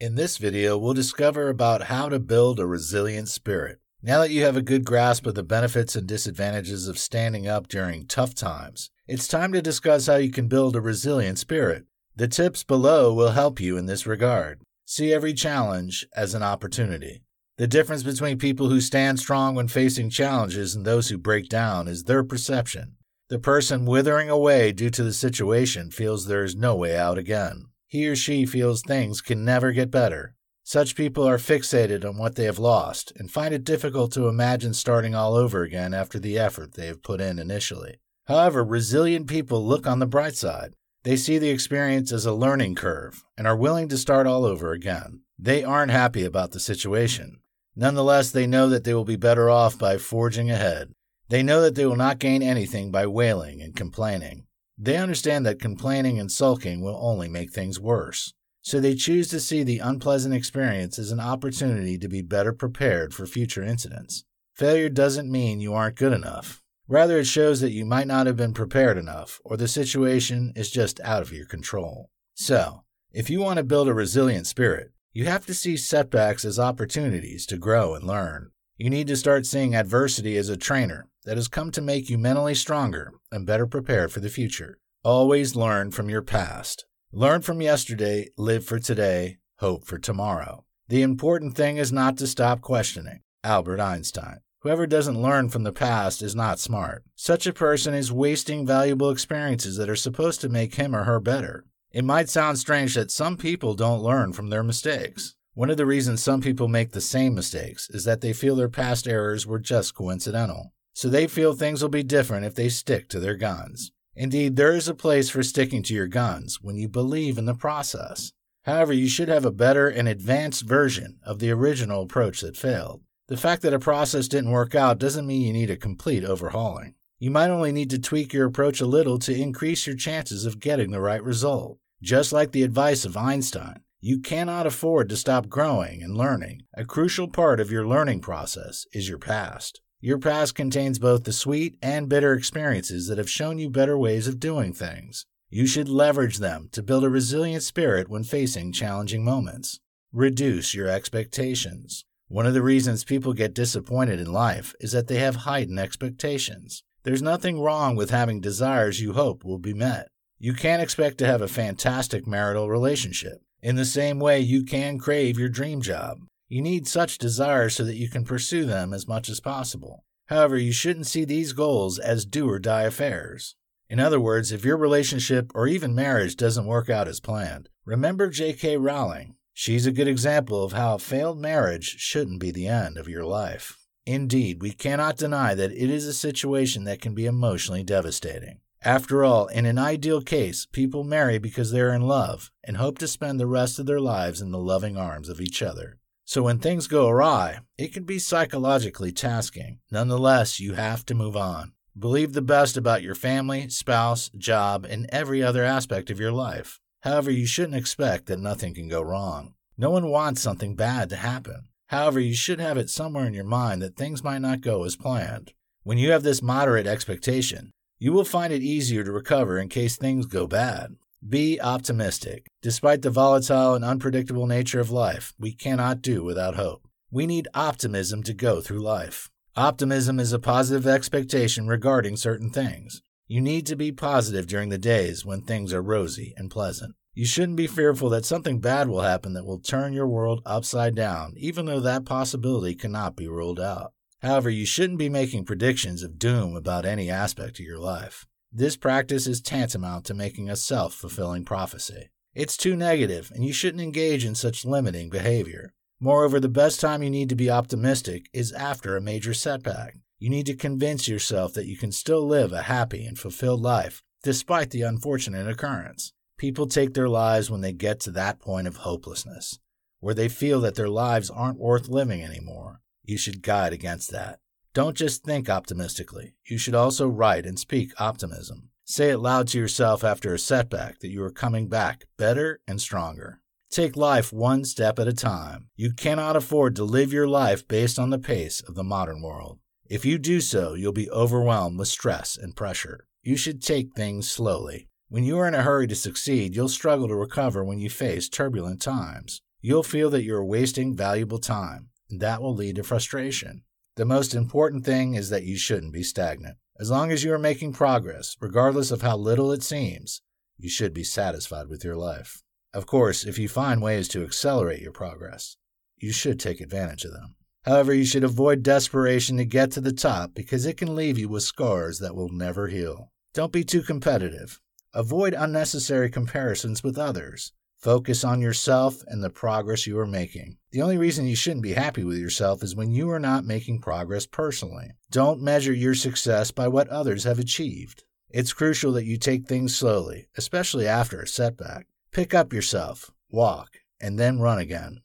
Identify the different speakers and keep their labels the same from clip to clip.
Speaker 1: In this video, we'll discover about how to build a resilient spirit. Now that you have a good grasp of the benefits and disadvantages of standing up during tough times, it's time to discuss how you can build a resilient spirit. The tips below will help you in this regard. See every challenge as an opportunity. The difference between people who stand strong when facing challenges and those who break down is their perception. The person withering away due to the situation feels there is no way out again. He or she feels things can never get better. Such people are fixated on what they have lost and find it difficult to imagine starting all over again after the effort they have put in initially. However, resilient people look on the bright side. They see the experience as a learning curve and are willing to start all over again. They aren't happy about the situation. Nonetheless, they know that they will be better off by forging ahead. They know that they will not gain anything by wailing and complaining. They understand that complaining and sulking will only make things worse. So they choose to see the unpleasant experience as an opportunity to be better prepared for future incidents. Failure doesn't mean you aren't good enough. Rather, it shows that you might not have been prepared enough, or the situation is just out of your control. So, if you want to build a resilient spirit, you have to see setbacks as opportunities to grow and learn. You need to start seeing adversity as a trainer that has come to make you mentally stronger and better prepared for the future. Always learn from your past. Learn from yesterday, live for today, hope for tomorrow. The important thing is not to stop questioning. Albert Einstein. Whoever doesn't learn from the past is not smart. Such a person is wasting valuable experiences that are supposed to make him or her better. It might sound strange that some people don't learn from their mistakes. One of the reasons some people make the same mistakes is that they feel their past errors were just coincidental. So they feel things will be different if they stick to their guns. Indeed, there is a place for sticking to your guns when you believe in the process. However, you should have a better and advanced version of the original approach that failed. The fact that a process didn't work out doesn't mean you need a complete overhauling. You might only need to tweak your approach a little to increase your chances of getting the right result. Just like the advice of Einstein, you cannot afford to stop growing and learning. A crucial part of your learning process is your past. Your past contains both the sweet and bitter experiences that have shown you better ways of doing things. You should leverage them to build a resilient spirit when facing challenging moments. Reduce your expectations. One of the reasons people get disappointed in life is that they have heightened expectations. There's nothing wrong with having desires you hope will be met. You can't expect to have a fantastic marital relationship. In the same way, you can crave your dream job. You need such desires so that you can pursue them as much as possible. However, you shouldn't see these goals as do or die affairs. In other words, if your relationship or even marriage doesn't work out as planned, remember J.K. Rowling. She's a good example of how a failed marriage shouldn't be the end of your life. Indeed, we cannot deny that it is a situation that can be emotionally devastating. After all, in an ideal case, people marry because they are in love and hope to spend the rest of their lives in the loving arms of each other. So when things go awry, it can be psychologically tasking. Nonetheless, you have to move on. Believe the best about your family, spouse, job, and every other aspect of your life. However, you shouldn't expect that nothing can go wrong. No one wants something bad to happen. However, you should have it somewhere in your mind that things might not go as planned. When you have this moderate expectation, you will find it easier to recover in case things go bad. Be optimistic. Despite the volatile and unpredictable nature of life, we cannot do without hope. We need optimism to go through life. Optimism is a positive expectation regarding certain things. You need to be positive during the days when things are rosy and pleasant. You shouldn't be fearful that something bad will happen that will turn your world upside down, even though that possibility cannot be ruled out. However, you shouldn't be making predictions of doom about any aspect of your life. This practice is tantamount to making a self fulfilling prophecy. It's too negative, and you shouldn't engage in such limiting behavior. Moreover, the best time you need to be optimistic is after a major setback. You need to convince yourself that you can still live a happy and fulfilled life despite the unfortunate occurrence. People take their lives when they get to that point of hopelessness, where they feel that their lives aren't worth living anymore. You should guide against that. Don't just think optimistically. You should also write and speak optimism. Say it loud to yourself after a setback that you are coming back better and stronger. Take life one step at a time. You cannot afford to live your life based on the pace of the modern world. If you do so, you'll be overwhelmed with stress and pressure. You should take things slowly. When you are in a hurry to succeed, you'll struggle to recover when you face turbulent times. you'll feel that you're wasting valuable time, and that will lead to frustration. The most important thing is that you shouldn't be stagnant. As long as you are making progress, regardless of how little it seems, you should be satisfied with your life. Of course, if you find ways to accelerate your progress, you should take advantage of them. However, you should avoid desperation to get to the top because it can leave you with scars that will never heal. Don't be too competitive. Avoid unnecessary comparisons with others. Focus on yourself and the progress you are making. The only reason you shouldn't be happy with yourself is when you are not making progress personally. Don't measure your success by what others have achieved. It's crucial that you take things slowly, especially after a setback. Pick up yourself, walk, and then run again.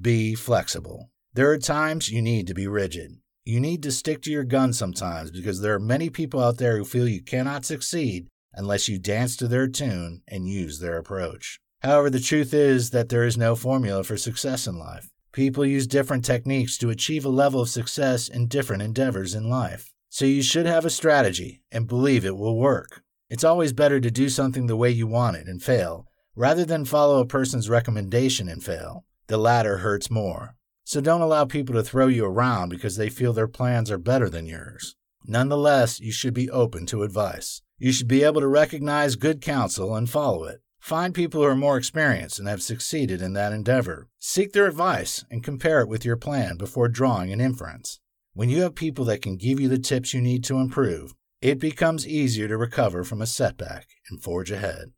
Speaker 1: Be flexible. There are times you need to be rigid. You need to stick to your gun sometimes because there are many people out there who feel you cannot succeed unless you dance to their tune and use their approach. However, the truth is that there is no formula for success in life. People use different techniques to achieve a level of success in different endeavors in life. So you should have a strategy and believe it will work. It's always better to do something the way you want it and fail, rather than follow a person's recommendation and fail. The latter hurts more. So don't allow people to throw you around because they feel their plans are better than yours. Nonetheless, you should be open to advice. You should be able to recognize good counsel and follow it. Find people who are more experienced and have succeeded in that endeavor. Seek their advice and compare it with your plan before drawing an inference. When you have people that can give you the tips you need to improve, it becomes easier to recover from a setback and forge ahead.